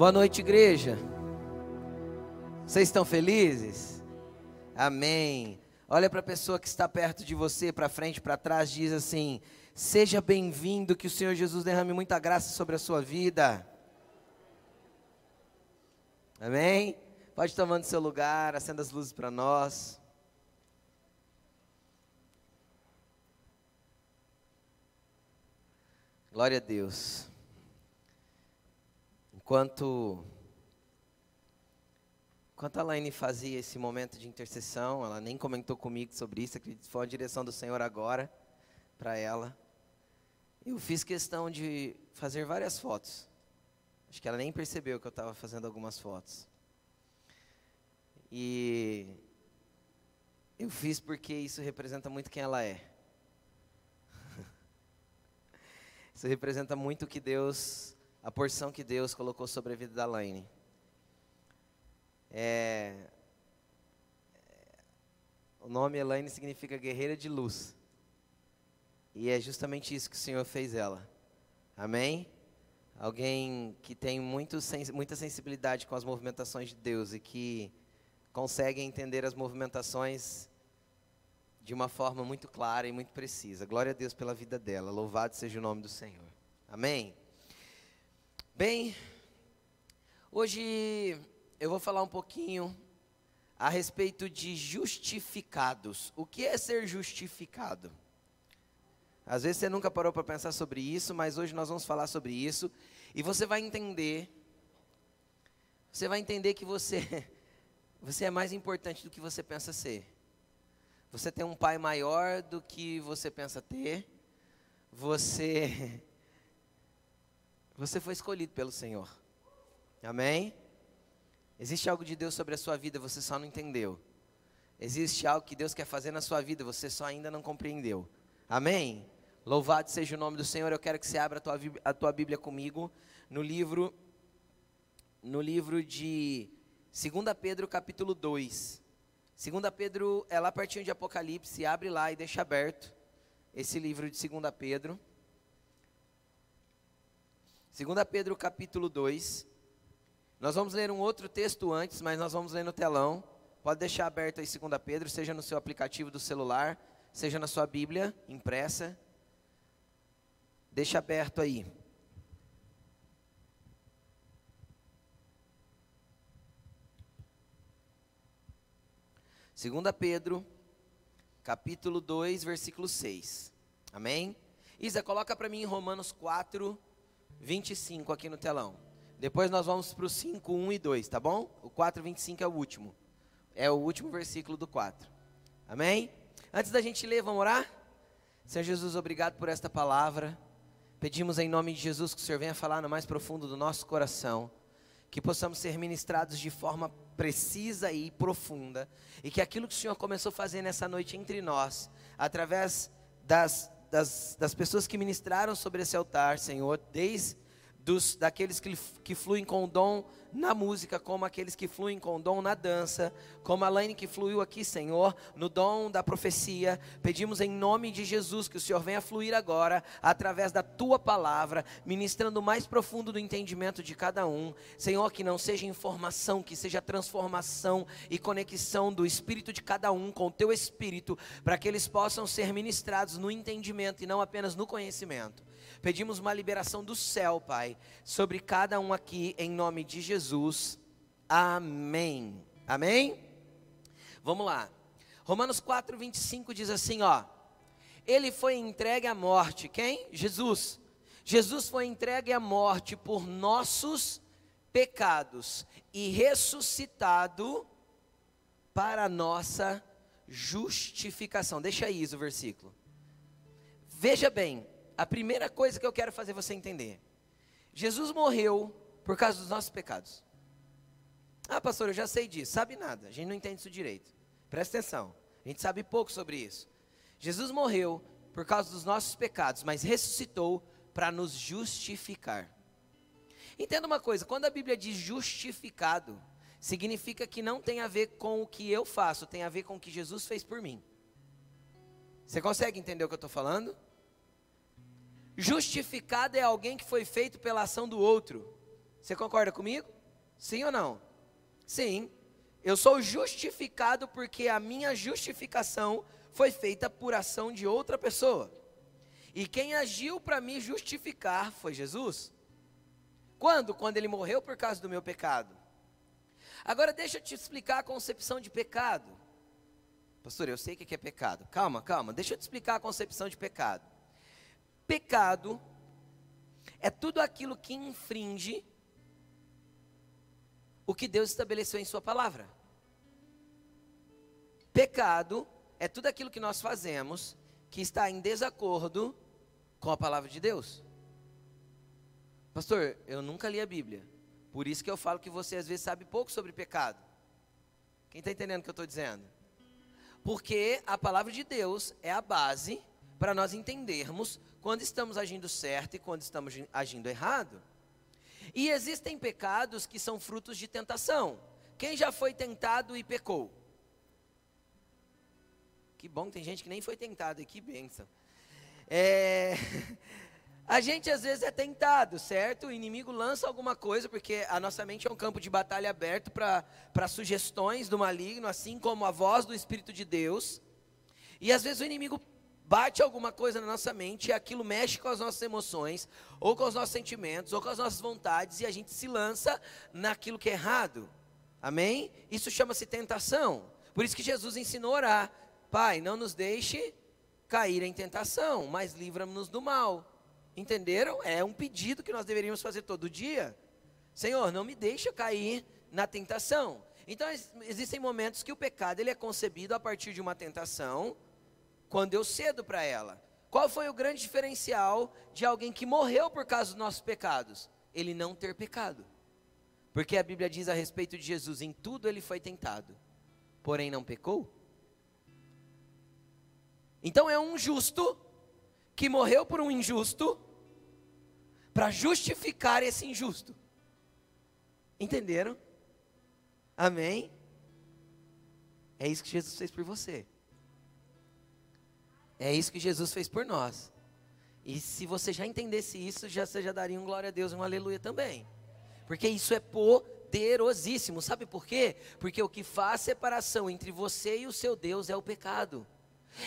Boa noite, igreja. Vocês estão felizes? Amém. Olha para a pessoa que está perto de você, para frente, para trás, diz assim: Seja bem-vindo, que o Senhor Jesus derrame muita graça sobre a sua vida. Amém? Pode tomar no seu lugar, acenda as luzes para nós. Glória a Deus. Enquanto, enquanto a Laine fazia esse momento de intercessão, ela nem comentou comigo sobre isso, acredito que foi a direção do Senhor agora para ela. Eu fiz questão de fazer várias fotos. Acho que ela nem percebeu que eu estava fazendo algumas fotos. E eu fiz porque isso representa muito quem ela é. Isso representa muito o que Deus a porção que Deus colocou sobre a vida da Laine. É, o nome Elaine significa guerreira de luz. E é justamente isso que o Senhor fez ela. Amém? Alguém que tem muito, muita sensibilidade com as movimentações de Deus e que consegue entender as movimentações de uma forma muito clara e muito precisa. Glória a Deus pela vida dela. Louvado seja o nome do Senhor. Amém? Bem, hoje eu vou falar um pouquinho a respeito de justificados. O que é ser justificado? Às vezes você nunca parou para pensar sobre isso, mas hoje nós vamos falar sobre isso e você vai entender. Você vai entender que você você é mais importante do que você pensa ser. Você tem um pai maior do que você pensa ter. Você Você foi escolhido pelo Senhor. Amém? Existe algo de Deus sobre a sua vida, você só não entendeu. Existe algo que Deus quer fazer na sua vida, você só ainda não compreendeu. Amém? Louvado seja o nome do Senhor. Eu quero que você abra a tua, a tua Bíblia comigo no livro no livro de 2 Pedro capítulo 2. 2 Pedro é lá pertinho de Apocalipse, abre lá e deixa aberto esse livro de 2 Pedro. 2 Pedro capítulo 2. Nós vamos ler um outro texto antes, mas nós vamos ler no telão. Pode deixar aberto aí 2 Pedro, seja no seu aplicativo do celular, seja na sua Bíblia impressa. Deixa aberto aí. Segunda Pedro, capítulo 2, versículo 6. Amém? Isa, coloca para mim em Romanos 4, 25 aqui no telão. Depois nós vamos para o 5, 1 e 2, tá bom? O 4, 25 é o último. É o último versículo do 4. Amém? Antes da gente ler, vamos orar? Senhor Jesus, obrigado por esta palavra. Pedimos em nome de Jesus que o Senhor venha falar no mais profundo do nosso coração. Que possamos ser ministrados de forma precisa e profunda. E que aquilo que o Senhor começou a fazer nessa noite entre nós, através das das, das pessoas que ministraram sobre esse altar, Senhor, desde dos, daqueles que, que fluem com o dom na música, como aqueles que fluem com o dom na dança, como a Laine que fluiu aqui, Senhor, no dom da profecia. Pedimos em nome de Jesus que o Senhor venha fluir agora, através da tua palavra, ministrando o mais profundo do entendimento de cada um. Senhor, que não seja informação, que seja transformação e conexão do espírito de cada um com o teu espírito, para que eles possam ser ministrados no entendimento e não apenas no conhecimento. Pedimos uma liberação do céu, Pai, sobre cada um aqui, em nome de Jesus. Amém. Amém? Vamos lá. Romanos 4, 25 diz assim: ó. Ele foi entregue à morte. Quem? Jesus. Jesus foi entregue à morte por nossos pecados e ressuscitado para nossa justificação. Deixa aí o versículo. Veja bem, a primeira coisa que eu quero fazer você entender: Jesus morreu por causa dos nossos pecados. Ah, pastor, eu já sei disso. Sabe nada, a gente não entende isso direito. Presta atenção, a gente sabe pouco sobre isso. Jesus morreu por causa dos nossos pecados, mas ressuscitou para nos justificar. Entenda uma coisa: quando a Bíblia diz justificado, significa que não tem a ver com o que eu faço, tem a ver com o que Jesus fez por mim. Você consegue entender o que eu estou falando? Justificado é alguém que foi feito pela ação do outro. Você concorda comigo? Sim ou não? Sim. Eu sou justificado porque a minha justificação foi feita por ação de outra pessoa. E quem agiu para me justificar foi Jesus. Quando? Quando ele morreu por causa do meu pecado. Agora deixa eu te explicar a concepção de pecado. Pastor, eu sei o que é pecado. Calma, calma, deixa eu te explicar a concepção de pecado. Pecado é tudo aquilo que infringe o que Deus estabeleceu em Sua palavra. Pecado é tudo aquilo que nós fazemos que está em desacordo com a palavra de Deus. Pastor, eu nunca li a Bíblia, por isso que eu falo que você às vezes sabe pouco sobre pecado. Quem está entendendo o que eu estou dizendo? Porque a palavra de Deus é a base para nós entendermos quando estamos agindo certo e quando estamos agindo errado. E existem pecados que são frutos de tentação. Quem já foi tentado e pecou? Que bom, tem gente que nem foi tentado, que benção. É, a gente às vezes é tentado, certo? O inimigo lança alguma coisa, porque a nossa mente é um campo de batalha aberto para sugestões do maligno, assim como a voz do Espírito de Deus. E às vezes o inimigo bate alguma coisa na nossa mente e aquilo mexe com as nossas emoções, ou com os nossos sentimentos, ou com as nossas vontades, e a gente se lança naquilo que é errado. Amém? Isso chama-se tentação. Por isso que Jesus ensinou a orar: Pai, não nos deixe cair em tentação, mas livra-nos do mal. Entenderam? É um pedido que nós deveríamos fazer todo dia. Senhor, não me deixa cair na tentação. Então existem momentos que o pecado ele é concebido a partir de uma tentação quando eu cedo para ela. Qual foi o grande diferencial de alguém que morreu por causa dos nossos pecados? Ele não ter pecado. Porque a Bíblia diz a respeito de Jesus: em tudo ele foi tentado, porém não pecou. Então é um justo que morreu por um injusto para justificar esse injusto. Entenderam? Amém? É isso que Jesus fez por você. É isso que Jesus fez por nós. E se você já entendesse isso, já, você já daria um glória a Deus e um aleluia também. Porque isso é poderosíssimo. Sabe por quê? Porque o que faz separação entre você e o seu Deus é o pecado.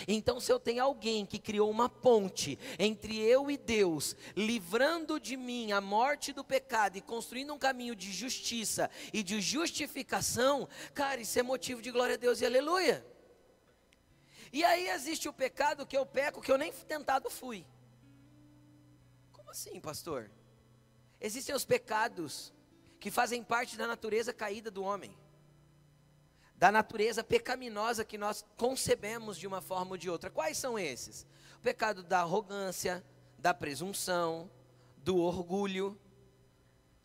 Então, se eu tenho alguém que criou uma ponte entre eu e Deus, livrando de mim a morte do pecado e construindo um caminho de justiça e de justificação, cara, isso é motivo de glória a Deus e aleluia. E aí existe o pecado que eu peco que eu nem tentado fui. Como assim, pastor? Existem os pecados que fazem parte da natureza caída do homem. Da natureza pecaminosa que nós concebemos de uma forma ou de outra. Quais são esses? O pecado da arrogância, da presunção, do orgulho.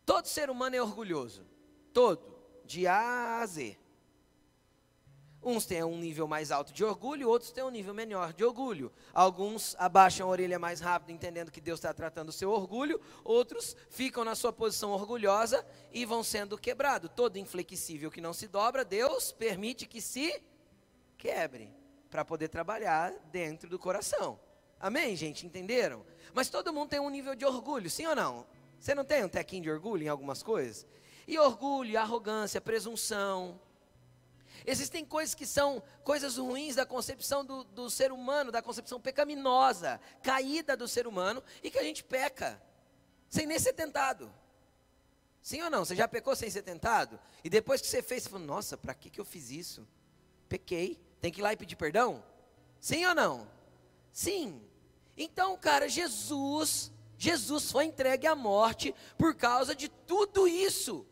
Todo ser humano é orgulhoso. Todo, de A a Z. Uns têm um nível mais alto de orgulho, outros têm um nível menor de orgulho. Alguns abaixam a orelha mais rápido, entendendo que Deus está tratando o seu orgulho. Outros ficam na sua posição orgulhosa e vão sendo quebrados. Todo inflexível que não se dobra, Deus permite que se quebre, para poder trabalhar dentro do coração. Amém, gente? Entenderam? Mas todo mundo tem um nível de orgulho, sim ou não? Você não tem um tequinho de orgulho em algumas coisas? E orgulho, arrogância, presunção Existem coisas que são coisas ruins da concepção do, do ser humano, da concepção pecaminosa, caída do ser humano, e que a gente peca, sem nem ser tentado. Sim ou não? Você já pecou sem ser tentado? E depois que você fez, você falou, nossa, para que, que eu fiz isso? Pequei. Tem que ir lá e pedir perdão? Sim ou não? Sim. Então, cara, Jesus, Jesus foi entregue à morte por causa de tudo isso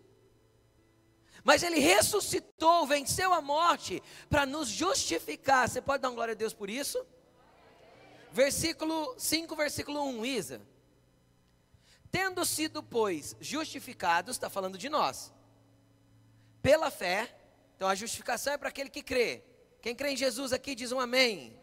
mas ele ressuscitou, venceu a morte para nos justificar. Você pode dar glória a Deus por isso? Versículo 5, versículo 1, Isa. Tendo sido, pois, justificados, está falando de nós, pela fé, então a justificação é para aquele que crê. Quem crê em Jesus aqui diz um amém.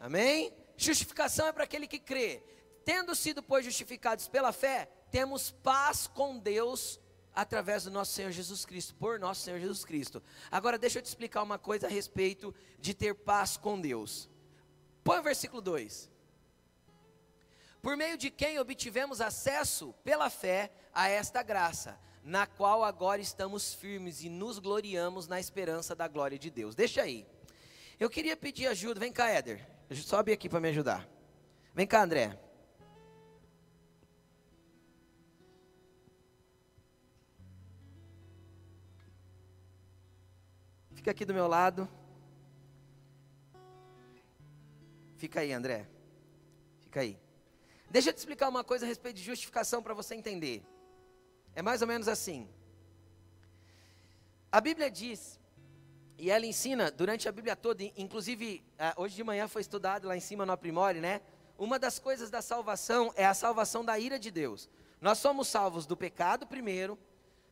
Amém? amém? Justificação é para aquele que crê. Tendo sido, pois, justificados pela fé, temos paz com Deus através do nosso Senhor Jesus Cristo, por nosso Senhor Jesus Cristo. Agora deixa eu te explicar uma coisa a respeito de ter paz com Deus. Põe o versículo 2. por meio de quem obtivemos acesso pela fé a esta graça, na qual agora estamos firmes e nos gloriamos na esperança da glória de Deus. Deixa aí. Eu queria pedir ajuda. Vem cá, Éder. Sobe aqui para me ajudar. Vem cá, André. Fica aqui do meu lado. Fica aí, André. Fica aí. Deixa eu te explicar uma coisa a respeito de justificação para você entender. É mais ou menos assim. A Bíblia diz, e ela ensina durante a Bíblia toda, inclusive ah, hoje de manhã foi estudado lá em cima no Aprimore, né? Uma das coisas da salvação é a salvação da ira de Deus. Nós somos salvos do pecado primeiro,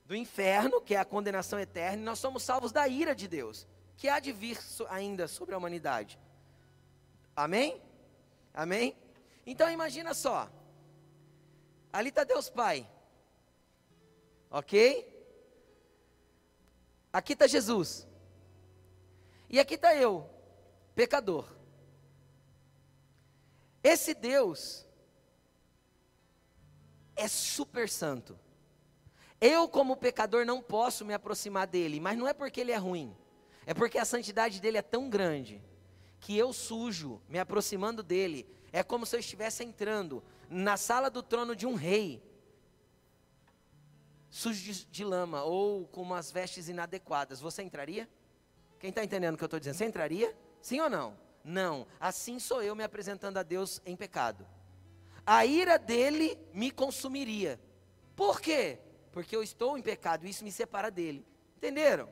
do inferno, que é a condenação eterna, e nós somos salvos da ira de Deus, que há de vir ainda sobre a humanidade. Amém? Amém? Então imagina só. Ali está Deus Pai. Ok? Aqui está Jesus. E aqui está eu, pecador. Esse Deus é super santo. Eu, como pecador, não posso me aproximar dele, mas não é porque ele é ruim, é porque a santidade dele é tão grande que eu sujo, me aproximando dele, é como se eu estivesse entrando na sala do trono de um rei, sujo de, de lama ou com umas vestes inadequadas. Você entraria? Quem está entendendo o que eu estou dizendo? Você entraria? Sim ou não? Não. Assim sou eu me apresentando a Deus em pecado. A ira dele me consumiria. Por quê? Porque eu estou em pecado e isso me separa dele. Entenderam?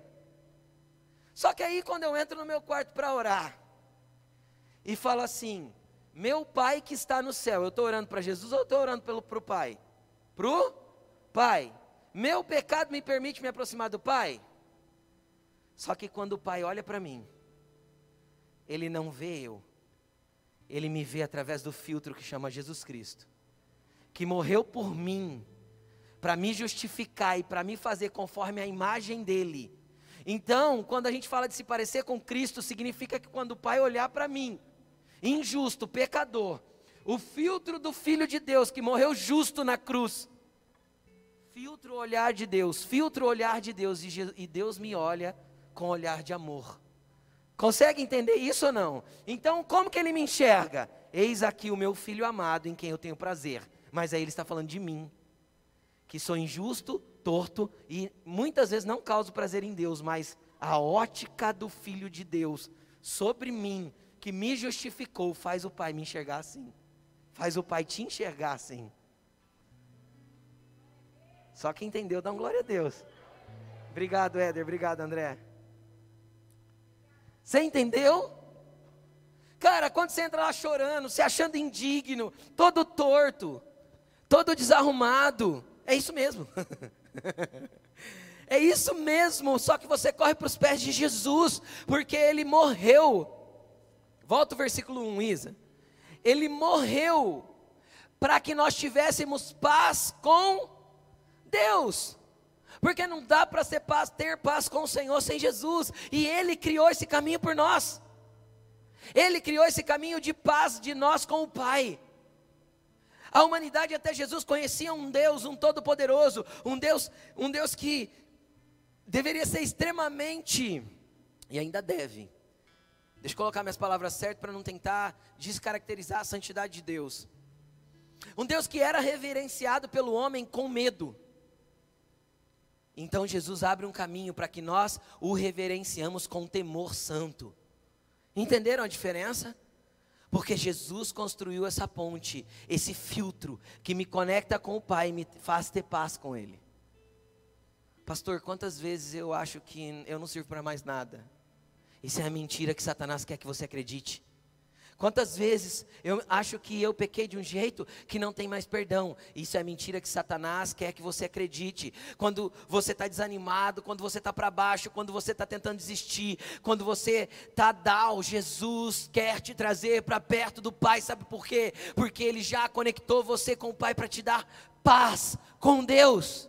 Só que aí, quando eu entro no meu quarto para orar e falo assim: meu Pai que está no céu. Eu estou orando para Jesus ou estou orando para o Pai? Para o Pai. Meu pecado me permite me aproximar do Pai? Só que quando o Pai olha para mim, Ele não vê eu, Ele me vê através do filtro que chama Jesus Cristo, que morreu por mim, para me justificar e para me fazer conforme a imagem dEle. Então, quando a gente fala de se parecer com Cristo, significa que quando o Pai olhar para mim, injusto, pecador, o filtro do Filho de Deus que morreu justo na cruz, filtro o olhar de Deus, filtro o olhar de Deus e Deus me olha com olhar de amor. Consegue entender isso ou não? Então, como que ele me enxerga? Eis aqui o meu filho amado em quem eu tenho prazer. Mas aí ele está falando de mim, que sou injusto, torto e muitas vezes não causo prazer em Deus, mas a ótica do filho de Deus sobre mim que me justificou faz o Pai me enxergar assim. Faz o Pai te enxergar assim. Só que entendeu, dá um glória a Deus. Obrigado, Éder. Obrigado, André. Você entendeu? Cara, quando você entra lá chorando, se achando indigno, todo torto, todo desarrumado, é isso mesmo. é isso mesmo, só que você corre para os pés de Jesus, porque ele morreu Volta o versículo 1, Isa. Ele morreu para que nós tivéssemos paz com Deus. Porque não dá para paz, ter paz com o Senhor sem Jesus. E Ele criou esse caminho por nós. Ele criou esse caminho de paz de nós com o Pai. A humanidade até Jesus conhecia um Deus, um Todo-Poderoso, um Deus, um Deus que deveria ser extremamente e ainda deve Deixa eu colocar minhas palavras certas para não tentar descaracterizar a santidade de Deus. Um Deus que era reverenciado pelo homem com medo. Então Jesus abre um caminho para que nós o reverenciamos com temor santo. Entenderam a diferença? Porque Jesus construiu essa ponte, esse filtro que me conecta com o Pai e me faz ter paz com Ele. Pastor, quantas vezes eu acho que eu não sirvo para mais nada? Isso é a mentira que Satanás quer que você acredite. Quantas vezes eu acho que eu pequei de um jeito que não tem mais perdão? Isso é mentira que Satanás quer que você acredite. Quando você está desanimado, quando você está para baixo, quando você está tentando desistir, quando você está down, Jesus quer te trazer para perto do Pai. Sabe por quê? Porque Ele já conectou você com o Pai para te dar paz com Deus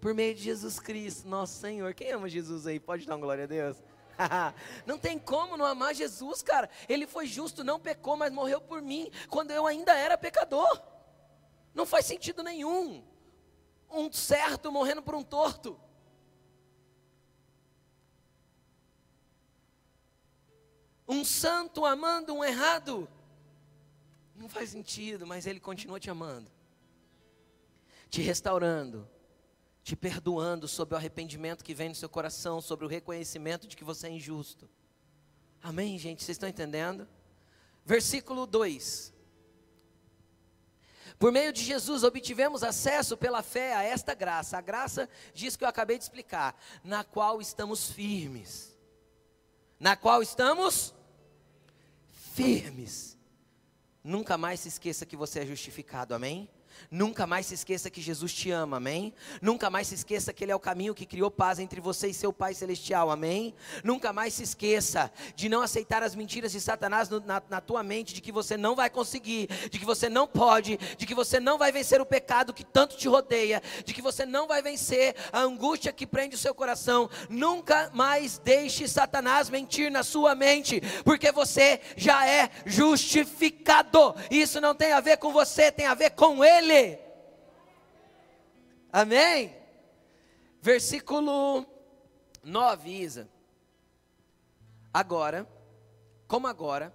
por meio de Jesus Cristo, nosso Senhor. Quem ama Jesus aí? Pode dar uma glória a Deus? não tem como não amar Jesus, cara. Ele foi justo, não pecou, mas morreu por mim quando eu ainda era pecador. Não faz sentido nenhum. Um certo morrendo por um torto. Um santo amando um errado. Não faz sentido, mas ele continua te amando, te restaurando, te perdoando sobre o arrependimento que vem no seu coração, sobre o reconhecimento de que você é injusto. Amém, gente? Vocês estão entendendo? Versículo 2. Por meio de Jesus obtivemos acesso pela fé a esta graça. A graça diz que eu acabei de explicar, na qual estamos firmes. Na qual estamos firmes. Nunca mais se esqueça que você é justificado, amém? Nunca mais se esqueça que Jesus te ama, amém? Nunca mais se esqueça que Ele é o caminho que criou paz entre você e seu Pai Celestial, amém? Nunca mais se esqueça de não aceitar as mentiras de Satanás no, na, na tua mente, de que você não vai conseguir, de que você não pode, de que você não vai vencer o pecado que tanto te rodeia, de que você não vai vencer a angústia que prende o seu coração. Nunca mais deixe Satanás mentir na sua mente, porque você já é justificado. Isso não tem a ver com você, tem a ver com Ele. Ele. Amém? Versículo 9, Isa. Agora, como agora,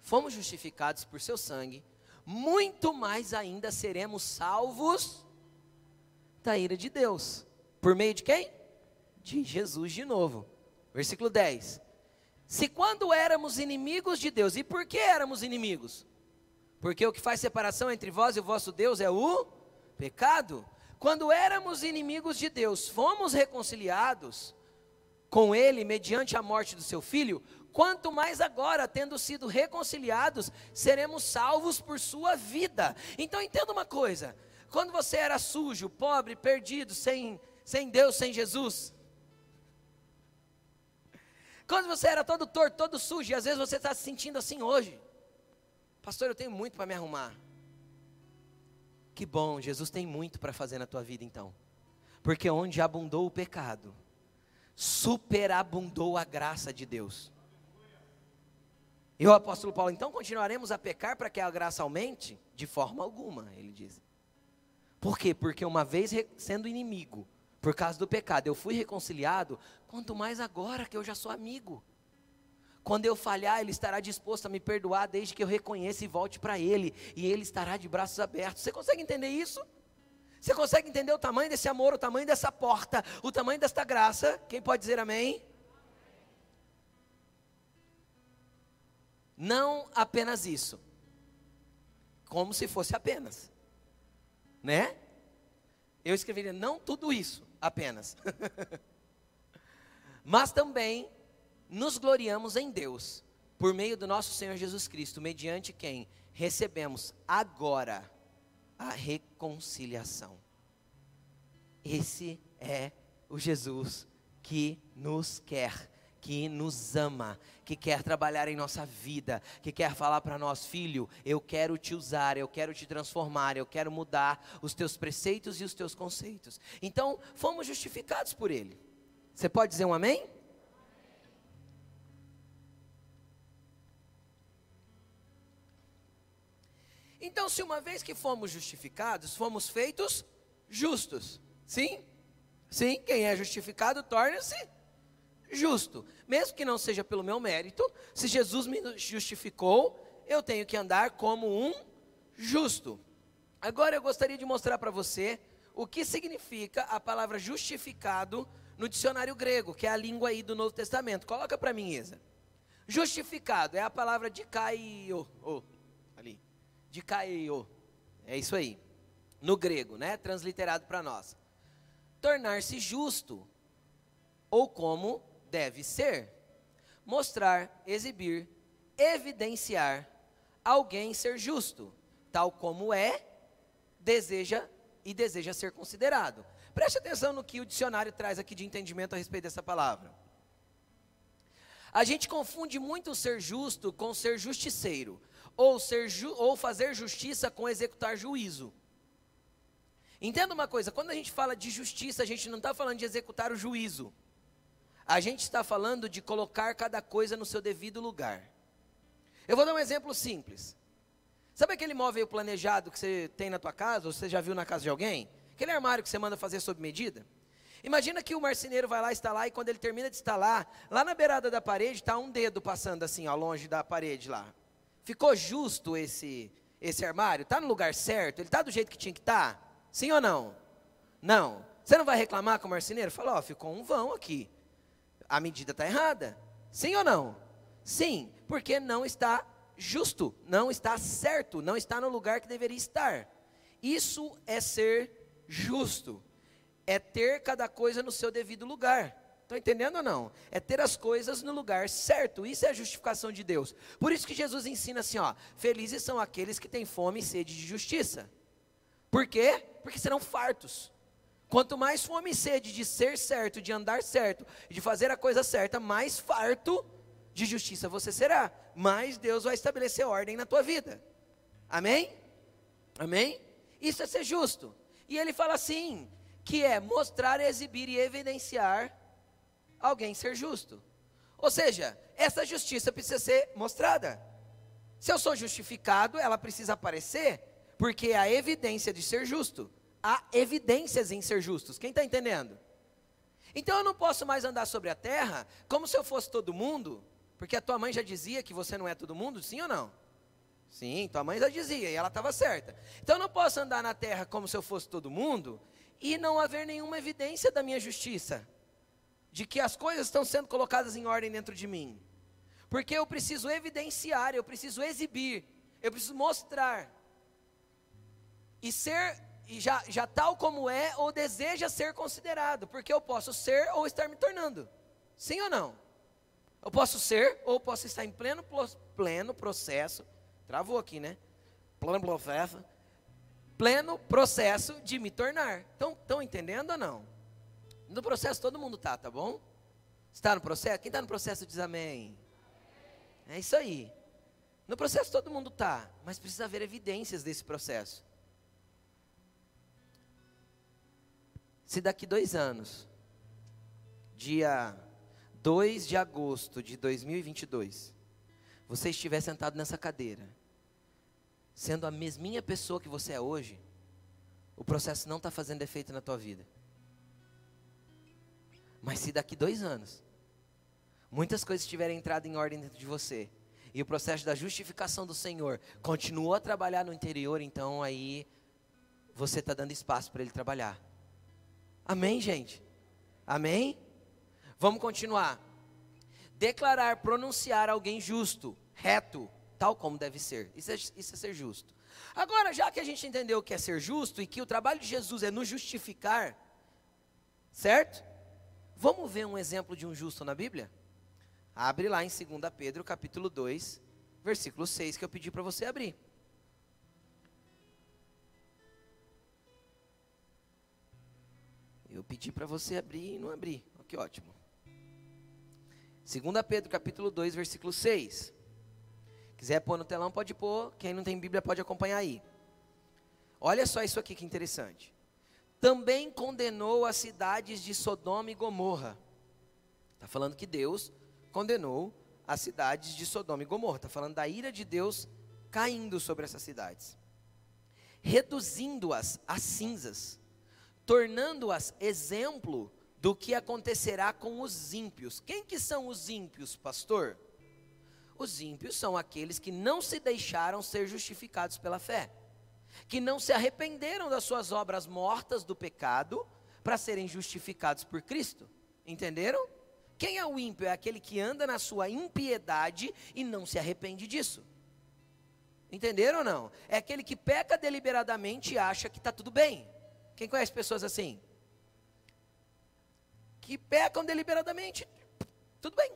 fomos justificados por seu sangue, muito mais ainda seremos salvos da ira de Deus. Por meio de quem? De Jesus de novo. Versículo 10. Se quando éramos inimigos de Deus, e por que éramos inimigos? Porque o que faz separação entre vós e o vosso Deus é o pecado. Quando éramos inimigos de Deus, fomos reconciliados com Ele mediante a morte do seu filho, quanto mais agora, tendo sido reconciliados, seremos salvos por sua vida. Então entenda uma coisa: quando você era sujo, pobre, perdido, sem, sem Deus, sem Jesus, quando você era todo torto, todo sujo, e às vezes você está se sentindo assim hoje. Pastor, eu tenho muito para me arrumar. Que bom, Jesus tem muito para fazer na tua vida então. Porque onde abundou o pecado, superabundou a graça de Deus. E o apóstolo Paulo, então continuaremos a pecar para que a graça aumente? De forma alguma, ele diz. Por quê? Porque uma vez sendo inimigo, por causa do pecado, eu fui reconciliado, quanto mais agora que eu já sou amigo. Quando eu falhar, Ele estará disposto a me perdoar, desde que eu reconheça e volte para Ele, e Ele estará de braços abertos. Você consegue entender isso? Você consegue entender o tamanho desse amor, o tamanho dessa porta, o tamanho desta graça? Quem pode dizer amém? Não apenas isso, como se fosse apenas, né? Eu escreveria não tudo isso apenas, mas também nos gloriamos em Deus, por meio do nosso Senhor Jesus Cristo, mediante quem recebemos agora a reconciliação. Esse é o Jesus que nos quer, que nos ama, que quer trabalhar em nossa vida, que quer falar para nós, filho, eu quero te usar, eu quero te transformar, eu quero mudar os teus preceitos e os teus conceitos. Então, fomos justificados por Ele. Você pode dizer um amém? Então, se uma vez que fomos justificados, fomos feitos justos. Sim? Sim, quem é justificado torna-se justo. Mesmo que não seja pelo meu mérito, se Jesus me justificou, eu tenho que andar como um justo. Agora eu gostaria de mostrar para você o que significa a palavra justificado no dicionário grego, que é a língua aí do Novo Testamento. Coloca para mim, Isa. Justificado é a palavra de kaio, oh, ali de kaio. É isso aí. No grego, né? Transliterado para nós. Tornar-se justo, ou como deve ser. Mostrar, exibir, evidenciar alguém ser justo, tal como é, deseja e deseja ser considerado. Preste atenção no que o dicionário traz aqui de entendimento a respeito dessa palavra. A gente confunde muito ser justo com ser justiceiro ou, ser ju, ou fazer justiça com executar juízo. Entenda uma coisa: quando a gente fala de justiça, a gente não está falando de executar o juízo. a gente está falando de colocar cada coisa no seu devido lugar. Eu vou dar um exemplo simples. Sabe aquele móvel planejado que você tem na tua casa, ou você já viu na casa de alguém? Aquele armário que você manda fazer sob medida? Imagina que o marceneiro vai lá instalar e quando ele termina de instalar, lá na beirada da parede está um dedo passando assim, ó, longe da parede lá. Ficou justo esse esse armário? Está no lugar certo? Ele está do jeito que tinha que estar? Tá? Sim ou não? Não. Você não vai reclamar com o marceneiro? Fala, ó, ficou um vão aqui. A medida está errada. Sim ou não? Sim, porque não está justo, não está certo, não está no lugar que deveria estar. Isso é ser justo, é ter cada coisa no seu devido lugar. Estão entendendo ou não? É ter as coisas no lugar certo. Isso é a justificação de Deus. Por isso que Jesus ensina assim: ó, felizes são aqueles que têm fome e sede de justiça. Por quê? Porque serão fartos. Quanto mais fome e sede de ser certo, de andar certo, de fazer a coisa certa, mais farto de justiça você será, mas Deus vai estabelecer ordem na tua vida. Amém? Amém? Isso é ser justo. E ele fala assim, que é mostrar, exibir e evidenciar alguém ser justo. Ou seja, essa justiça precisa ser mostrada. Se eu sou justificado, ela precisa aparecer, porque é a evidência de ser justo. Há evidências em ser justos. Quem está entendendo? Então eu não posso mais andar sobre a terra como se eu fosse todo mundo, porque a tua mãe já dizia que você não é todo mundo, sim ou não? Sim, tua mãe já dizia e ela estava certa. Então eu não posso andar na terra como se eu fosse todo mundo e não haver nenhuma evidência da minha justiça, de que as coisas estão sendo colocadas em ordem dentro de mim. Porque eu preciso evidenciar, eu preciso exibir, eu preciso mostrar. E ser, já, já tal como é ou deseja ser considerado, porque eu posso ser ou estar me tornando. Sim ou não? Eu posso ser ou posso estar em pleno, pleno processo. Travou aqui, né? Pleno processo. Pleno processo de me tornar. Estão entendendo ou não? No processo todo mundo está, tá bom? Está no processo? Quem está no processo diz amém. É isso aí. No processo todo mundo está, mas precisa haver evidências desse processo. Se daqui dois anos, dia 2 de agosto de 2022, você estiver sentado nessa cadeira, sendo a mesminha pessoa que você é hoje, o processo não está fazendo efeito na tua vida. Mas se daqui dois anos, muitas coisas tiverem entrado em ordem dentro de você, e o processo da justificação do Senhor continuou a trabalhar no interior, então aí você está dando espaço para Ele trabalhar. Amém, gente? Amém? Vamos continuar. Declarar, pronunciar alguém justo, reto, tal como deve ser. Isso é, isso é ser justo. Agora, já que a gente entendeu o que é ser justo e que o trabalho de Jesus é nos justificar, certo? Vamos ver um exemplo de um justo na Bíblia? Abre lá em 2 Pedro, capítulo 2, versículo 6, que eu pedi para você abrir. Eu pedi para você abrir e não abri. Que ótimo. 2 Pedro capítulo 2, versículo 6. Quiser pôr no telão, pode pôr. Quem não tem Bíblia pode acompanhar aí. Olha só isso aqui que interessante. Também condenou as cidades de Sodoma e Gomorra. Está falando que Deus condenou as cidades de Sodoma e Gomorra. Está falando da ira de Deus caindo sobre essas cidades. Reduzindo-as a cinzas, tornando-as exemplo do que acontecerá com os ímpios. Quem que são os ímpios, pastor? Os ímpios são aqueles que não se deixaram ser justificados pela fé, que não se arrependeram das suas obras mortas do pecado para serem justificados por Cristo. Entenderam? Quem é o ímpio? É aquele que anda na sua impiedade e não se arrepende disso. Entenderam ou não? É aquele que peca deliberadamente e acha que está tudo bem. Quem conhece pessoas assim? que pecam deliberadamente. Tudo bem.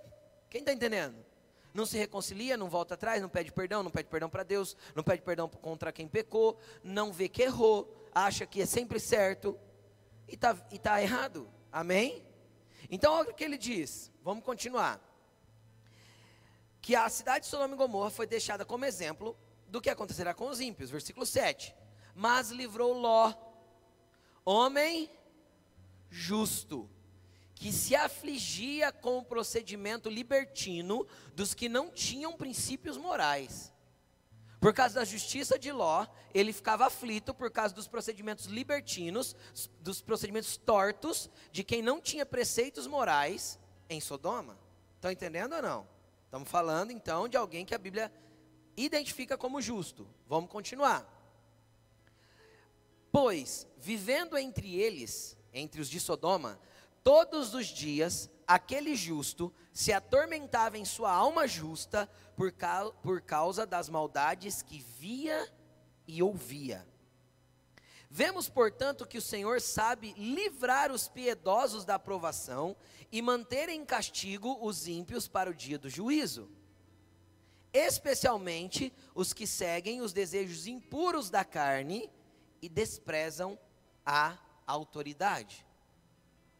Quem está entendendo? Não se reconcilia, não volta atrás, não pede perdão, não pede perdão para Deus, não pede perdão contra quem pecou, não vê que errou, acha que é sempre certo e está e tá errado. Amém? Então, olha o que ele diz. Vamos continuar. Que a cidade de Sodoma e Gomorra foi deixada como exemplo do que acontecerá com os ímpios. Versículo 7. Mas livrou Ló, homem justo, que se afligia com o procedimento libertino dos que não tinham princípios morais. Por causa da justiça de Ló, ele ficava aflito por causa dos procedimentos libertinos, dos procedimentos tortos de quem não tinha preceitos morais em Sodoma. Estão entendendo ou não? Estamos falando então de alguém que a Bíblia identifica como justo. Vamos continuar. Pois, vivendo entre eles, entre os de Sodoma, todos os dias aquele justo se atormentava em sua alma justa por, ca por causa das maldades que via e ouvia. Vemos, portanto, que o Senhor sabe livrar os piedosos da aprovação e manter em castigo os ímpios para o dia do juízo, especialmente os que seguem os desejos impuros da carne e desprezam a autoridade.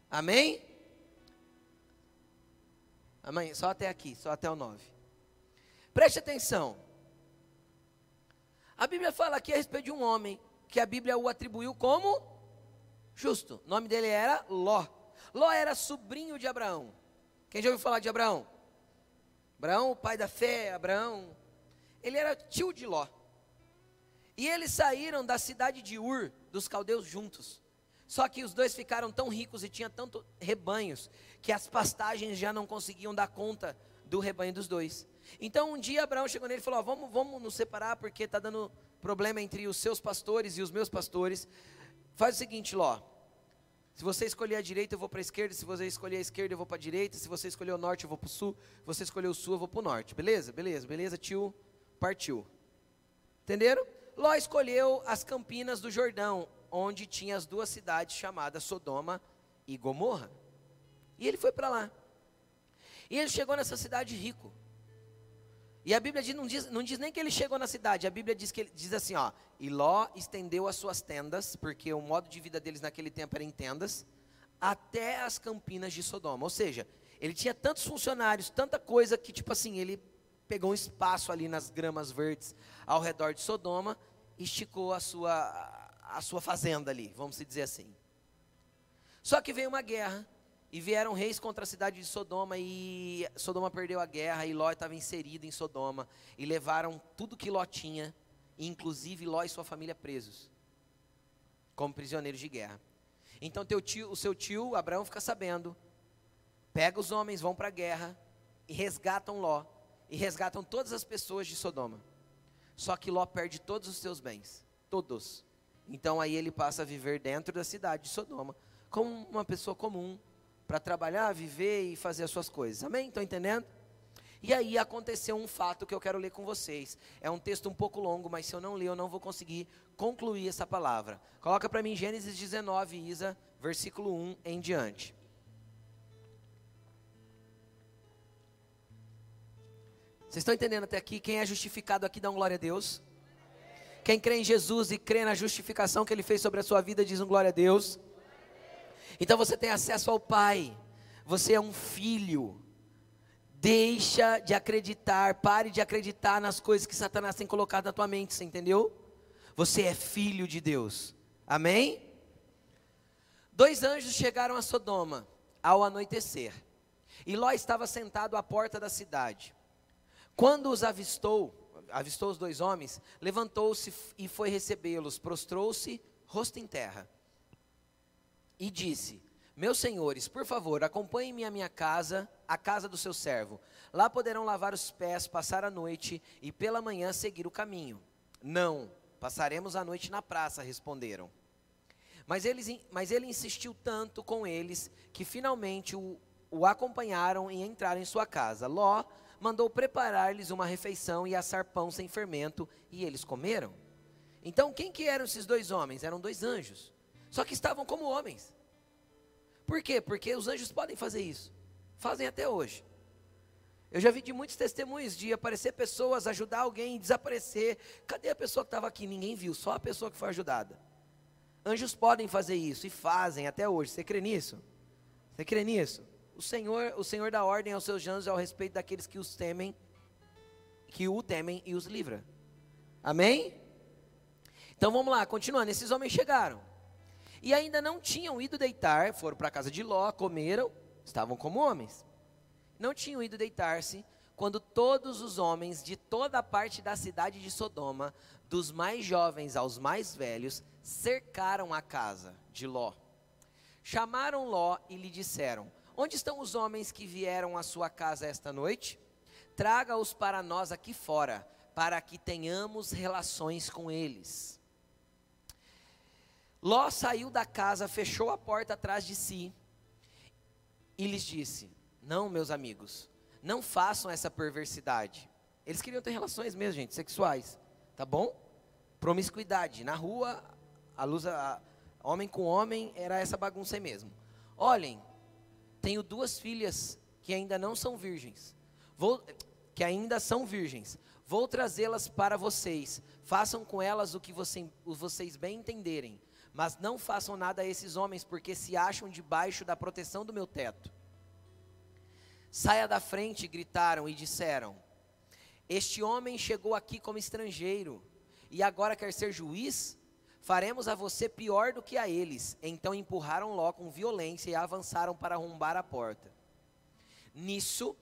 Amém? Amém? Só até aqui, só até o 9. Preste atenção. A Bíblia fala aqui a respeito de um homem que a Bíblia o atribuiu como justo. O nome dele era Ló. Ló era sobrinho de Abraão. Quem já ouviu falar de Abraão? Abraão, o pai da fé, Abraão. Ele era tio de Ló. E eles saíram da cidade de Ur, dos caldeus, juntos. Só que os dois ficaram tão ricos e tinham tanto rebanhos que as pastagens já não conseguiam dar conta do rebanho dos dois. Então um dia Abraão chegou nele e falou: vamos, vamos nos separar porque está dando problema entre os seus pastores e os meus pastores. Faz o seguinte, Ló. Se você escolher a direita, eu vou para a esquerda. Se você escolher a esquerda, eu vou para a direita. Se você escolher o norte, eu vou para o sul. Se você escolher o sul, eu vou para o norte. Beleza? Beleza, beleza, tio. Partiu. Entenderam? Ló escolheu as campinas do Jordão, onde tinha as duas cidades chamadas Sodoma e Gomorra. E ele foi para lá. E ele chegou nessa cidade rico. E a Bíblia diz, não, diz, não diz nem que ele chegou na cidade, a Bíblia diz que ele diz assim, ó, e Ló estendeu as suas tendas, porque o modo de vida deles naquele tempo era em tendas, até as campinas de Sodoma. Ou seja, ele tinha tantos funcionários, tanta coisa que tipo assim, ele pegou um espaço ali nas gramas verdes ao redor de Sodoma esticou a sua a sua fazenda ali, vamos dizer assim. Só que veio uma guerra e vieram reis contra a cidade de Sodoma e Sodoma perdeu a guerra e Ló estava inserido em Sodoma e levaram tudo que Ló tinha, inclusive Ló e sua família presos, como prisioneiros de guerra. Então teu tio, o seu tio Abraão fica sabendo, pega os homens, vão para a guerra e resgatam Ló e resgatam todas as pessoas de Sodoma. Só que Ló perde todos os seus bens, todos. Então aí ele passa a viver dentro da cidade de Sodoma, como uma pessoa comum, para trabalhar, viver e fazer as suas coisas. Amém? Estão entendendo? E aí aconteceu um fato que eu quero ler com vocês. É um texto um pouco longo, mas se eu não ler, eu não vou conseguir concluir essa palavra. Coloca para mim Gênesis 19, Isa, versículo 1 em diante. Vocês estão entendendo até aqui? Quem é justificado aqui, dá um glória a Deus. Quem crê em Jesus e crê na justificação que ele fez sobre a sua vida, diz um glória a Deus. Então você tem acesso ao Pai. Você é um filho. Deixa de acreditar, pare de acreditar nas coisas que Satanás tem colocado na tua mente, você entendeu? Você é filho de Deus. Amém? Dois anjos chegaram a Sodoma ao anoitecer. E Ló estava sentado à porta da cidade. Quando os avistou, avistou os dois homens, levantou-se e foi recebê-los, prostrou-se, rosto em terra, e disse: Meus senhores, por favor, acompanhem-me à minha casa, à casa do seu servo. Lá poderão lavar os pés, passar a noite e pela manhã seguir o caminho. Não, passaremos a noite na praça, responderam. Mas, eles, mas ele insistiu tanto com eles que finalmente o, o acompanharam e entraram em sua casa. Ló mandou preparar-lhes uma refeição e assar pão sem fermento, e eles comeram. Então, quem que eram esses dois homens? Eram dois anjos. Só que estavam como homens. Por quê? Porque os anjos podem fazer isso. Fazem até hoje. Eu já vi de muitos testemunhos de aparecer pessoas, ajudar alguém, desaparecer. Cadê a pessoa que estava aqui? Ninguém viu, só a pessoa que foi ajudada. Anjos podem fazer isso e fazem até hoje. Você crê nisso? Você crê nisso? O Senhor, o Senhor dá ordem aos seus anjos ao respeito daqueles que os temem, que o temem e os livra. Amém? Então vamos lá, continuando. Esses homens chegaram. E ainda não tinham ido deitar, foram para a casa de Ló, comeram estavam como homens. Não tinham ido deitar-se quando todos os homens de toda a parte da cidade de Sodoma, dos mais jovens aos mais velhos, cercaram a casa de Ló. Chamaram Ló e lhe disseram: Onde estão os homens que vieram à sua casa esta noite? Traga-os para nós aqui fora, para que tenhamos relações com eles. Ló saiu da casa, fechou a porta atrás de si e lhes disse: Não, meus amigos, não façam essa perversidade. Eles queriam ter relações mesmo, gente, sexuais, tá bom? Promiscuidade. Na rua, a luz, a, homem com homem, era essa bagunça aí mesmo. Olhem, tenho duas filhas que ainda não são virgens. Vou, que ainda são virgens. Vou trazê-las para vocês. Façam com elas o que você, vocês bem entenderem. Mas não façam nada a esses homens, porque se acham debaixo da proteção do meu teto. Saia da frente, gritaram e disseram: Este homem chegou aqui como estrangeiro e agora quer ser juiz? Faremos a você pior do que a eles. Então empurraram Ló com violência e avançaram para arrombar a porta. Nisso,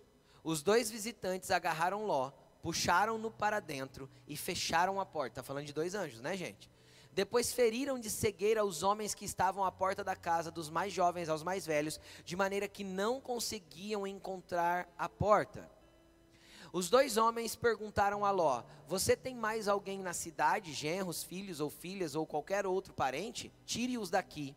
os dois visitantes agarraram Ló, puxaram-no para dentro e fecharam a porta. Está falando de dois anjos, né, gente? Depois feriram de cegueira os homens que estavam à porta da casa, dos mais jovens aos mais velhos, de maneira que não conseguiam encontrar a porta. Os dois homens perguntaram a Ló: Você tem mais alguém na cidade, genros, filhos ou filhas ou qualquer outro parente? Tire-os daqui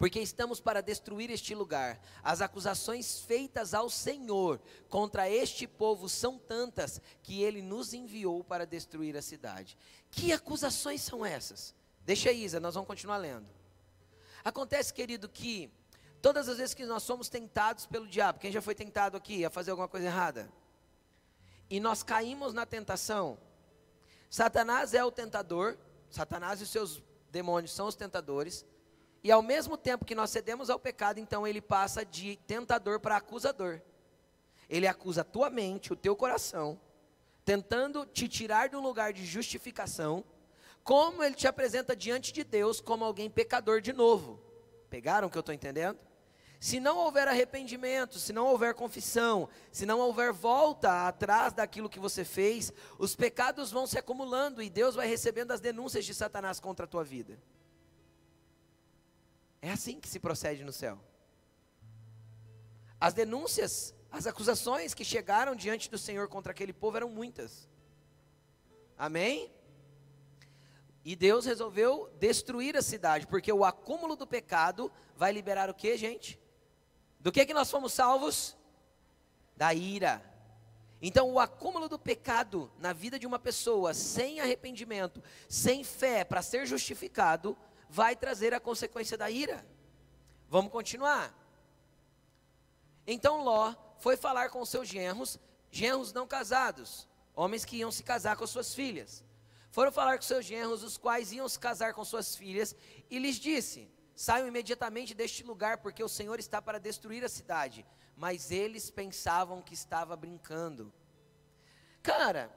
porque estamos para destruir este lugar. As acusações feitas ao Senhor contra este povo são tantas que ele nos enviou para destruir a cidade. Que acusações são essas? Deixa aí, Isa, nós vamos continuar lendo. Acontece, querido, que todas as vezes que nós somos tentados pelo diabo, quem já foi tentado aqui a fazer alguma coisa errada? E nós caímos na tentação. Satanás é o tentador, Satanás e seus demônios são os tentadores. E ao mesmo tempo que nós cedemos ao pecado, então ele passa de tentador para acusador. Ele acusa a tua mente, o teu coração, tentando te tirar de um lugar de justificação, como ele te apresenta diante de Deus como alguém pecador de novo. Pegaram o que eu estou entendendo? Se não houver arrependimento, se não houver confissão, se não houver volta atrás daquilo que você fez, os pecados vão se acumulando e Deus vai recebendo as denúncias de Satanás contra a tua vida. É assim que se procede no céu. As denúncias, as acusações que chegaram diante do Senhor contra aquele povo eram muitas. Amém? E Deus resolveu destruir a cidade, porque o acúmulo do pecado vai liberar o que, gente? Do que que nós fomos salvos? Da ira. Então, o acúmulo do pecado na vida de uma pessoa sem arrependimento, sem fé para ser justificado, vai trazer a consequência da ira. Vamos continuar. Então Ló foi falar com seus genros, genros não casados, homens que iam se casar com suas filhas. Foram falar com seus genros, os quais iam se casar com suas filhas, e lhes disse: Saiam imediatamente deste lugar, porque o Senhor está para destruir a cidade. Mas eles pensavam que estava brincando. Cara,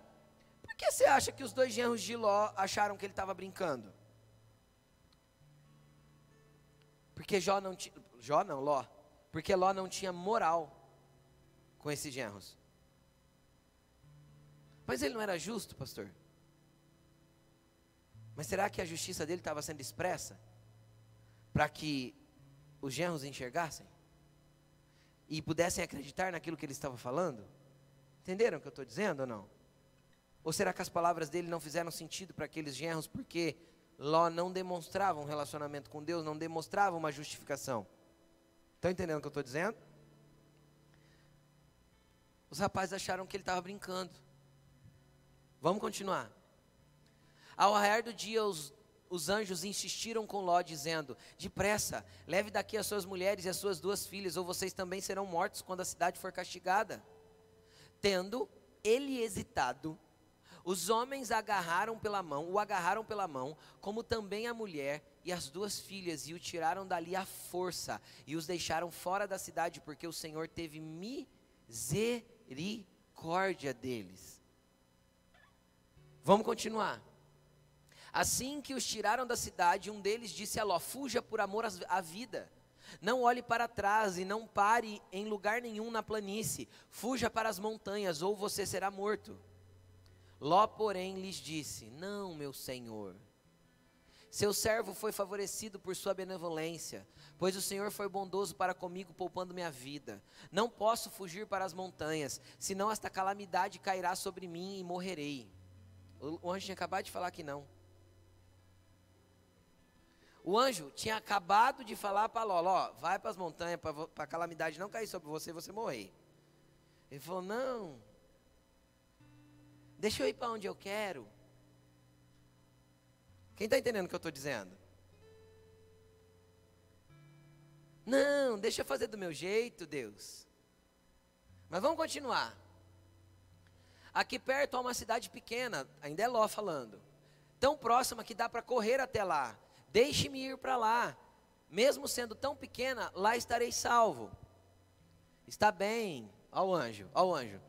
por que você acha que os dois genros de Ló acharam que ele estava brincando? Porque Jó não tinha. Jó não, Ló. Porque Ló não tinha moral com esses genros. Mas ele não era justo, pastor? Mas será que a justiça dele estava sendo expressa para que os genros enxergassem e pudessem acreditar naquilo que ele estava falando? Entenderam o que eu estou dizendo ou não? Ou será que as palavras dele não fizeram sentido para aqueles genros porque Ló não demonstrava um relacionamento com Deus, não demonstrava uma justificação. Estão entendendo o que eu estou dizendo? Os rapazes acharam que ele estava brincando. Vamos continuar. Ao raiar do dia, os, os anjos insistiram com Ló, dizendo: Depressa, leve daqui as suas mulheres e as suas duas filhas, ou vocês também serão mortos quando a cidade for castigada. Tendo ele hesitado, os homens agarraram pela mão, o agarraram pela mão, como também a mulher e as duas filhas, e o tiraram dali à força, e os deixaram fora da cidade, porque o Senhor teve misericórdia deles. Vamos continuar. Assim que os tiraram da cidade, um deles disse a Ló: Fuja por amor à vida, Não olhe para trás e não pare em lugar nenhum na planície. Fuja para as montanhas, ou você será morto. Ló, porém, lhes disse: Não, meu senhor. Seu servo foi favorecido por sua benevolência, pois o Senhor foi bondoso para comigo, poupando minha vida. Não posso fugir para as montanhas, senão esta calamidade cairá sobre mim e morrerei. O anjo tinha acabado de falar que não. O anjo tinha acabado de falar para Ló, ó, vai para as montanhas para a calamidade não cair sobre você e você morrer. Ele falou, não, deixa eu ir para onde eu quero. Quem está entendendo o que eu estou dizendo? Não, deixa eu fazer do meu jeito, Deus. Mas vamos continuar. Aqui perto há uma cidade pequena, ainda é Ló falando. Tão próxima que dá para correr até lá. Deixe-me ir para lá. Mesmo sendo tão pequena, lá estarei salvo. Está bem. Ó o anjo, ó o anjo.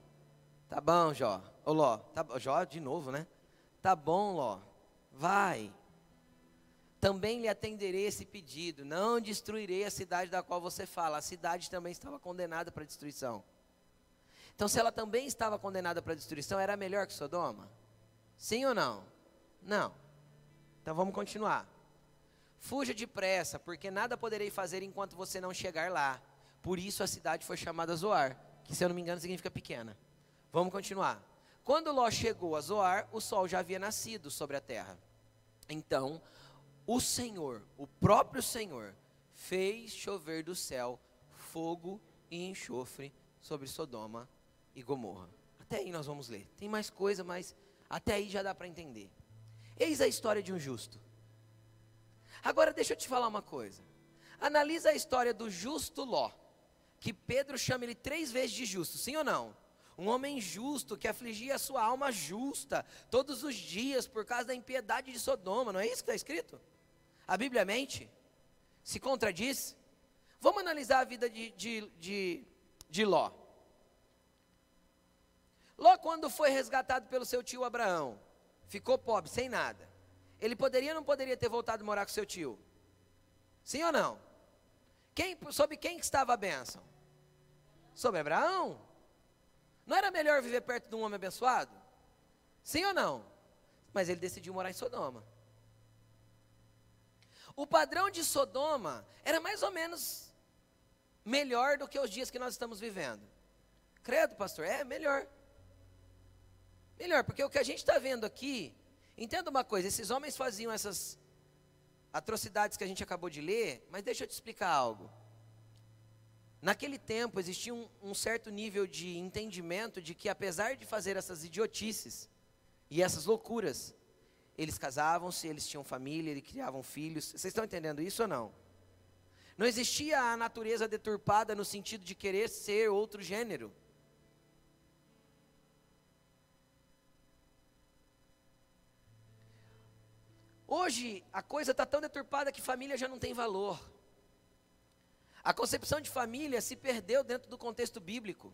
Tá bom, Jó. Ô Ló, tá, Jó de novo, né? Tá bom, Ló. Vai. Também lhe atenderei esse pedido. Não destruirei a cidade da qual você fala. A cidade também estava condenada para destruição. Então, se ela também estava condenada para destruição, era melhor que Sodoma? Sim ou não? Não. Então vamos continuar. Fuja depressa, porque nada poderei fazer enquanto você não chegar lá. Por isso a cidade foi chamada Zoar, que se eu não me engano significa pequena. Vamos continuar. Quando Ló chegou a Zoar, o sol já havia nascido sobre a terra. Então, o Senhor, o próprio Senhor, fez chover do céu fogo e enxofre sobre Sodoma e Gomorra. Até aí nós vamos ler. Tem mais coisa, mas até aí já dá para entender. Eis a história de um justo. Agora deixa eu te falar uma coisa. Analisa a história do justo Ló, que Pedro chama ele três vezes de justo, sim ou não? Um homem justo que afligia a sua alma justa todos os dias por causa da impiedade de Sodoma, não é isso que está escrito? A Bíblia mente? Se contradiz? Vamos analisar a vida de, de, de, de Ló. Ló, quando foi resgatado pelo seu tio Abraão, ficou pobre, sem nada. Ele poderia ou não poderia ter voltado a morar com seu tio? Sim ou não? Quem, sobre quem estava a bênção? Sobre Abraão? Não era melhor viver perto de um homem abençoado? Sim ou não? Mas ele decidiu morar em Sodoma. O padrão de Sodoma era mais ou menos melhor do que os dias que nós estamos vivendo. Credo, pastor? É melhor. Melhor, porque o que a gente está vendo aqui Entenda uma coisa: esses homens faziam essas atrocidades que a gente acabou de ler, mas deixa eu te explicar algo. Naquele tempo existia um, um, certo nível de entendimento de que, apesar de fazer essas idiotices e essas loucuras, eles casavam-se, eles tinham família, eles criavam filhos. Vocês estão entendendo isso ou não? Não existia a natureza deturpada no sentido de querer ser outro gênero. Hoje a coisa está tão deturpada que família já não tem valor. A concepção de família se perdeu dentro do contexto bíblico.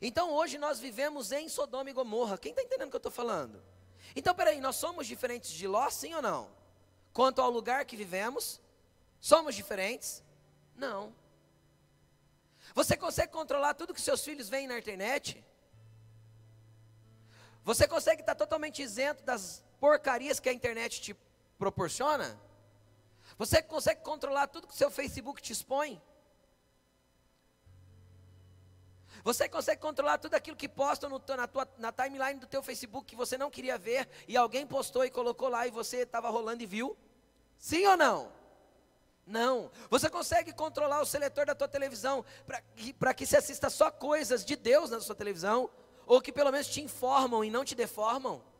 Então hoje nós vivemos em Sodoma e Gomorra. Quem está entendendo o que eu estou falando? Então peraí, nós somos diferentes de Ló, sim ou não? Quanto ao lugar que vivemos, somos diferentes? Não. Você consegue controlar tudo que seus filhos veem na internet? Você consegue estar totalmente isento das porcarias que a internet te proporciona? Você consegue controlar tudo que o seu Facebook te expõe? Você consegue controlar tudo aquilo que postam no, na, tua, na timeline do teu Facebook que você não queria ver e alguém postou e colocou lá e você estava rolando e viu? Sim ou não? Não. Você consegue controlar o seletor da tua televisão para que, que se assista só coisas de Deus na sua televisão? Ou que pelo menos te informam e não te deformam?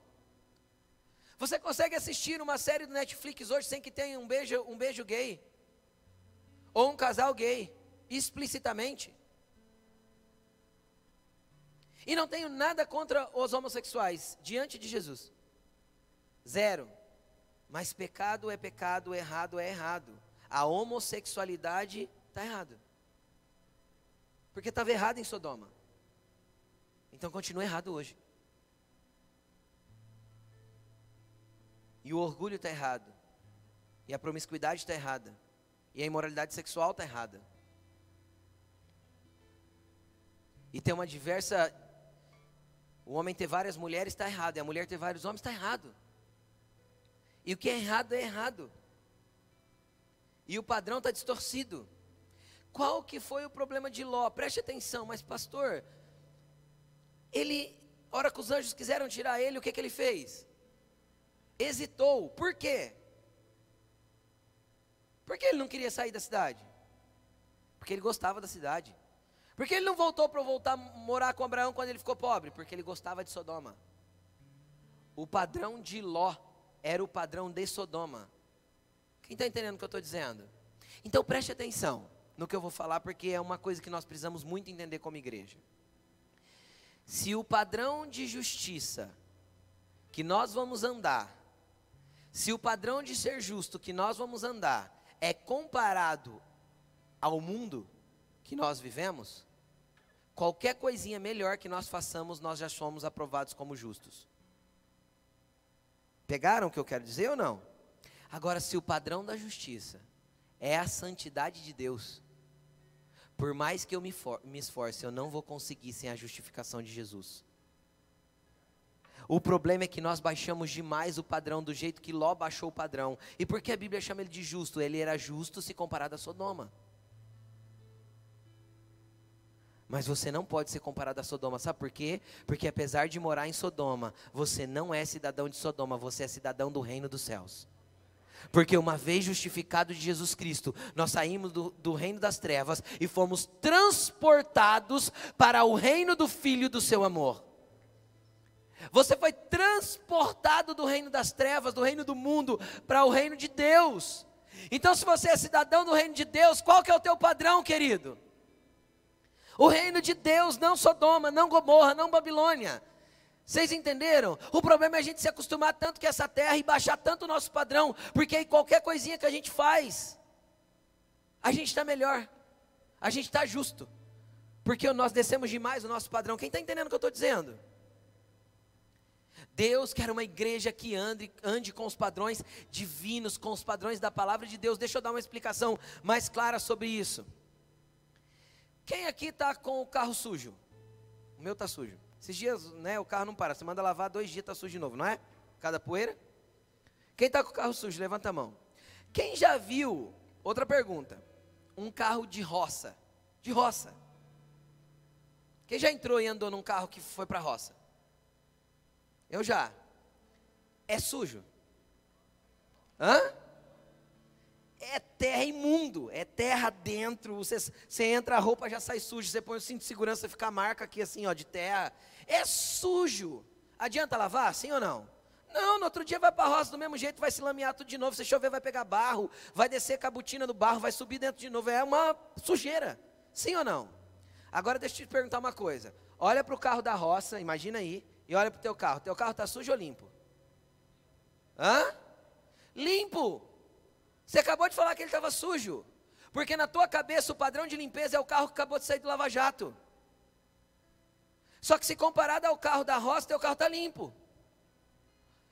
Você consegue assistir uma série do Netflix hoje sem que tenha um beijo, um beijo gay? Ou um casal gay, explicitamente? E não tenho nada contra os homossexuais diante de Jesus. Zero. Mas pecado é pecado, errado é errado. A homossexualidade está errada. Porque estava errado em Sodoma. Então continua errado hoje. E o orgulho está errado. E a promiscuidade está errada. E a imoralidade sexual está errada. E tem uma diversa. O homem ter várias mulheres está errado, e a mulher ter vários homens está errado. E o que é errado é errado. E o padrão está distorcido. Qual que foi o problema de Ló? Preste atenção, mas pastor, ele, hora que os anjos quiseram tirar ele, o que, que ele fez? Hesitou. Por quê? Por que ele não queria sair da cidade? Porque ele gostava da cidade. Por que ele não voltou para voltar a morar com Abraão quando ele ficou pobre? Porque ele gostava de Sodoma. O padrão de Ló era o padrão de Sodoma. Quem está entendendo o que eu estou dizendo? Então preste atenção no que eu vou falar, porque é uma coisa que nós precisamos muito entender como igreja. Se o padrão de justiça que nós vamos andar, se o padrão de ser justo que nós vamos andar é comparado ao mundo que nós vivemos, qualquer coisinha melhor que nós façamos, nós já somos aprovados como justos. Pegaram o que eu quero dizer ou não? Agora, se o padrão da justiça é a santidade de Deus, por mais que eu me, for, me esforce, eu não vou conseguir sem a justificação de Jesus. O problema é que nós baixamos demais o padrão do jeito que Ló baixou o padrão. E por que a Bíblia chama ele de justo? Ele era justo se comparado a Sodoma. Mas você não pode ser comparado a Sodoma, sabe por quê? Porque apesar de morar em Sodoma, você não é cidadão de Sodoma, você é cidadão do reino dos céus. Porque uma vez justificado de Jesus Cristo, nós saímos do, do, reino das trevas e fomos transportados para o reino do Filho do seu amor. Você foi transportado do reino das trevas, do reino do mundo, para o reino de Deus. Então, se você é cidadão do reino de Deus, qual que é o teu padrão, querido? O reino de Deus, não Sodoma, não Gomorra, não Babilônia. Vocês entenderam? O problema é a gente se acostumar tanto com essa terra e baixar tanto o nosso padrão, porque aí qualquer coisinha que a gente faz, a gente está melhor, a gente está justo, porque nós descemos demais o nosso padrão. Quem está entendendo o que eu estou dizendo? Deus quer uma igreja que ande, ande com os padrões divinos, com os padrões da palavra de Deus. Deixa eu dar uma explicação mais clara sobre isso. Quem aqui está com o carro sujo? O meu está sujo. Esses dias, né, o carro não para. Você manda lavar, dois dias está sujo de novo, não é? Cada poeira. Quem está com o carro sujo, levanta a mão. Quem já viu, outra pergunta, um carro de roça? De roça. Quem já entrou e andou num carro que foi para roça? Eu já. É sujo. Hã? É terra imundo, é terra dentro. Você, você entra, a roupa já sai suja. Você põe o cinto de segurança, fica a marca aqui assim, ó, de terra. É sujo. Adianta lavar, sim ou não? Não, no outro dia vai para a roça do mesmo jeito, vai se lamear tudo de novo. Se chover, vai pegar barro, vai descer a botina do barro, vai subir dentro de novo. É uma sujeira, sim ou não? Agora deixa eu te perguntar uma coisa. Olha para o carro da roça, imagina aí, e olha para o teu carro. Teu carro está sujo ou limpo? Hã? Limpo. Você acabou de falar que ele estava sujo. Porque na tua cabeça o padrão de limpeza é o carro que acabou de sair do lava-jato. Só que se comparado ao carro da roça, teu carro está limpo.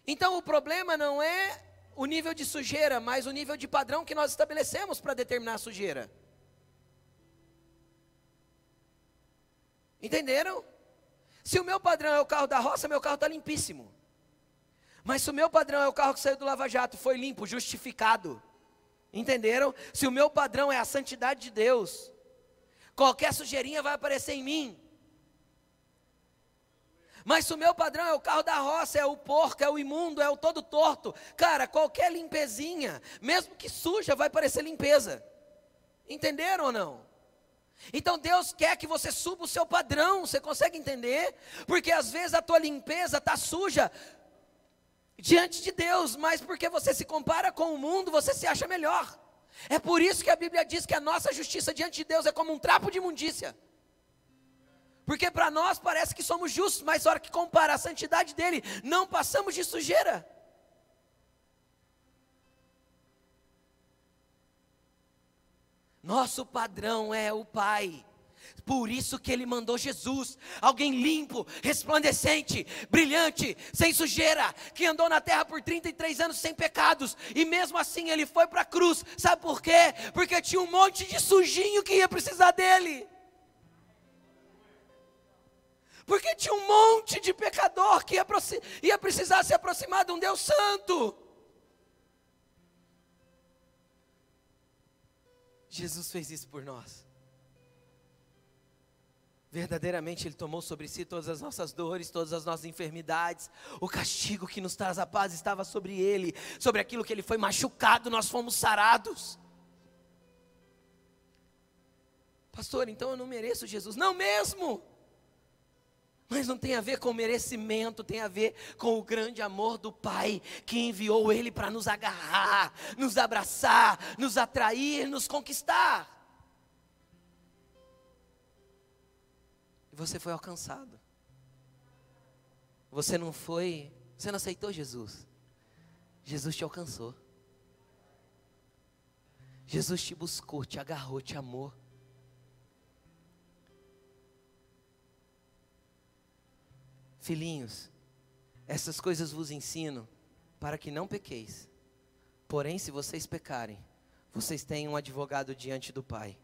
Então o problema não é o nível de sujeira, mas o nível de padrão que nós estabelecemos para determinar a sujeira. Entenderam? Se o meu padrão é o carro da roça, meu carro está limpíssimo. Mas se o meu padrão é o carro que saiu do Lava Jato, foi limpo, justificado. Entenderam? Se o meu padrão é a santidade de Deus, qualquer sujeirinha vai aparecer em mim. Mas se o meu padrão é o carro da roça, é o porco, é o imundo, é o todo torto, cara, qualquer limpezinha, mesmo que suja, vai parecer limpeza. Entenderam ou não? Então Deus quer que você suba o seu padrão, você consegue entender? Porque às vezes a tua limpeza está suja diante de Deus, mas porque você se compara com o mundo, você se acha melhor. É por isso que a Bíblia diz que a nossa justiça diante de Deus é como um trapo de imundícia. Porque para nós parece que somos justos, mas na hora que compara a santidade dele, não passamos de sujeira. Nosso padrão é o Pai. Por isso que ele mandou Jesus, alguém limpo, resplandecente, brilhante, sem sujeira, que andou na terra por 33 anos sem pecados, e mesmo assim ele foi para a cruz. Sabe por quê? Porque tinha um monte de sujinho que ia precisar dele. Porque tinha um monte de pecador que ia, ia precisar se aproximar de um Deus Santo. Jesus fez isso por nós. Verdadeiramente Ele tomou sobre si todas as nossas dores, todas as nossas enfermidades. O castigo que nos traz a paz estava sobre Ele. Sobre aquilo que Ele foi machucado, nós fomos sarados. Pastor, então eu não mereço Jesus. Não mesmo. Mas não tem a ver com merecimento, tem a ver com o grande amor do Pai que enviou Ele para nos agarrar, nos abraçar, nos atrair, nos conquistar. E você foi alcançado. Você não foi, você não aceitou Jesus. Jesus te alcançou. Jesus te buscou, te agarrou, te amou. Filhinhos, essas coisas vos ensino para que não pequeis. Porém, se vocês pecarem, vocês têm um advogado diante do Pai,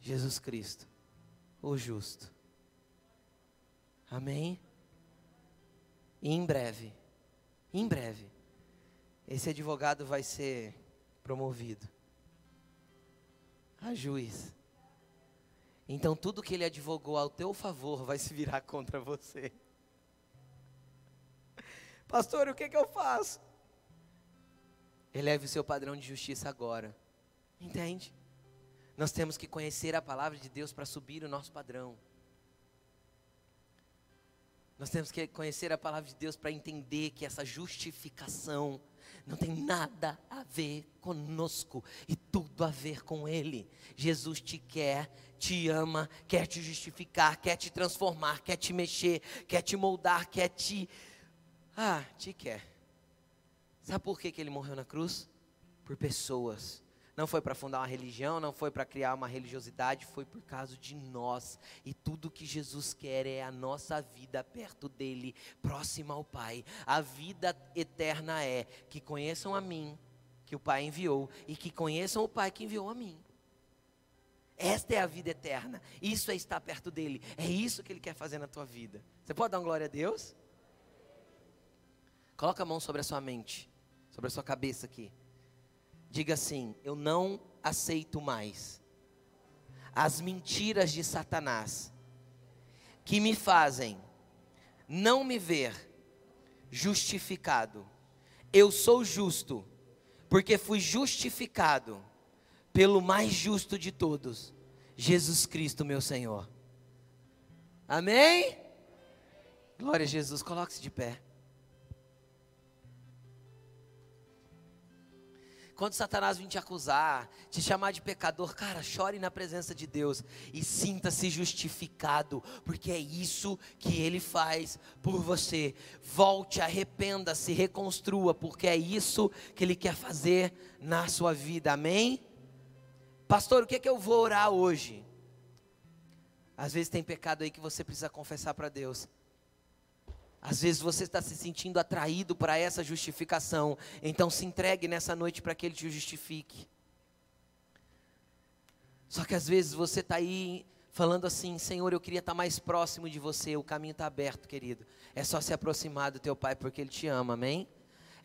Jesus Cristo, o justo. Amém? E em breve, em breve, esse advogado vai ser promovido a juiz. Então tudo que ele advogou ao teu favor vai se virar contra você. Pastor, o que, que eu faço? Eleve o seu padrão de justiça agora. Entende? Nós temos que conhecer a palavra de Deus para subir o nosso padrão. Nós temos que conhecer a palavra de Deus para entender que essa justificação não tem nada a ver conosco e tudo a ver com Ele. Jesus te quer, te ama, quer te justificar, quer te transformar, quer te mexer, quer te moldar, quer te ah, te quer. Sabe por que, que ele morreu na cruz? Por pessoas. Não foi para fundar uma religião, não foi para criar uma religiosidade, foi por causa de nós. E tudo que Jesus quer é a nossa vida perto dele, próxima ao Pai. A vida eterna é que conheçam a mim, que o Pai enviou, e que conheçam o Pai que enviou a mim. Esta é a vida eterna. Isso é estar perto dele. É isso que ele quer fazer na tua vida. Você pode dar uma glória a Deus? Coloca a mão sobre a sua mente, sobre a sua cabeça aqui. Diga assim: Eu não aceito mais as mentiras de Satanás que me fazem não me ver justificado. Eu sou justo, porque fui justificado pelo mais justo de todos, Jesus Cristo, meu Senhor. Amém? Glória a Jesus, coloque-se de pé. Quando Satanás vir te acusar, te chamar de pecador, cara, chore na presença de Deus e sinta-se justificado, porque é isso que ele faz por você. Volte, arrependa-se, reconstrua, porque é isso que ele quer fazer na sua vida. Amém? Pastor, o que é que eu vou orar hoje? Às vezes tem pecado aí que você precisa confessar para Deus. Às vezes você está se sentindo atraído para essa justificação, então se entregue nessa noite para que Ele te justifique. Só que às vezes você está aí falando assim: Senhor, eu queria estar mais próximo de você, o caminho está aberto, querido. É só se aproximar do teu Pai porque Ele te ama, amém?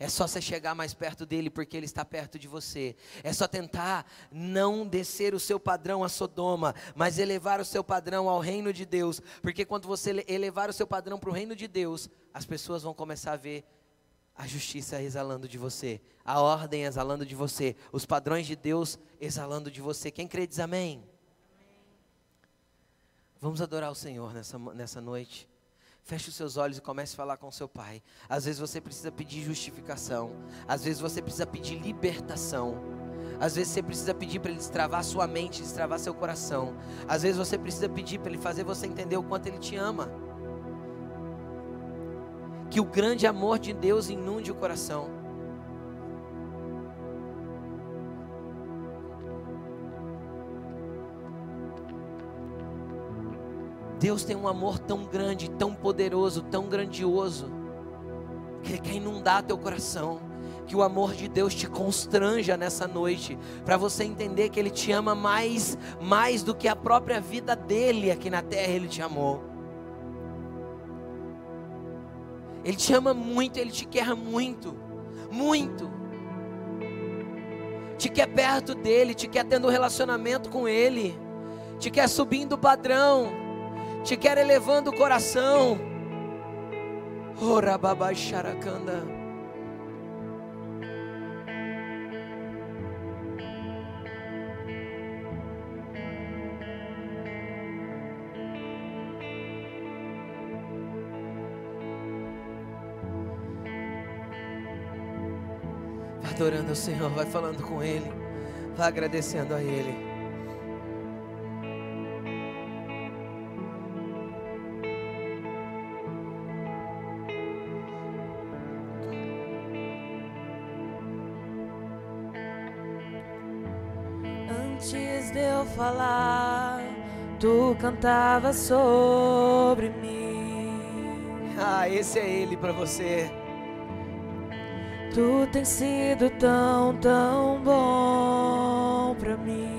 É só você chegar mais perto dele porque ele está perto de você. É só tentar não descer o seu padrão a Sodoma, mas elevar o seu padrão ao reino de Deus. Porque quando você elevar o seu padrão para o reino de Deus, as pessoas vão começar a ver a justiça exalando de você, a ordem exalando de você, os padrões de Deus exalando de você. Quem crê diz amém. Vamos adorar o Senhor nessa, nessa noite. Feche os seus olhos e comece a falar com seu pai. Às vezes você precisa pedir justificação. Às vezes você precisa pedir libertação. Às vezes você precisa pedir para ele destravar sua mente, destravar seu coração. Às vezes você precisa pedir para ele fazer você entender o quanto ele te ama. Que o grande amor de Deus inunde o coração. Deus tem um amor tão grande, tão poderoso, tão grandioso, que Ele quer inundar teu coração. Que o amor de Deus te constranja nessa noite, para você entender que Ele te ama mais, mais do que a própria vida dele aqui na terra, Ele te amou. Ele te ama muito, Ele te quer muito, muito. Te quer perto dele, te quer tendo um relacionamento com Ele, te quer subindo o padrão, te quer elevando o coração. Ora babai xaracanda. Vai adorando o Senhor, vai falando com Ele, vai agradecendo a Ele. Cantava sobre mim. Ah, esse é Ele para você. Tu tens sido tão, tão bom pra mim.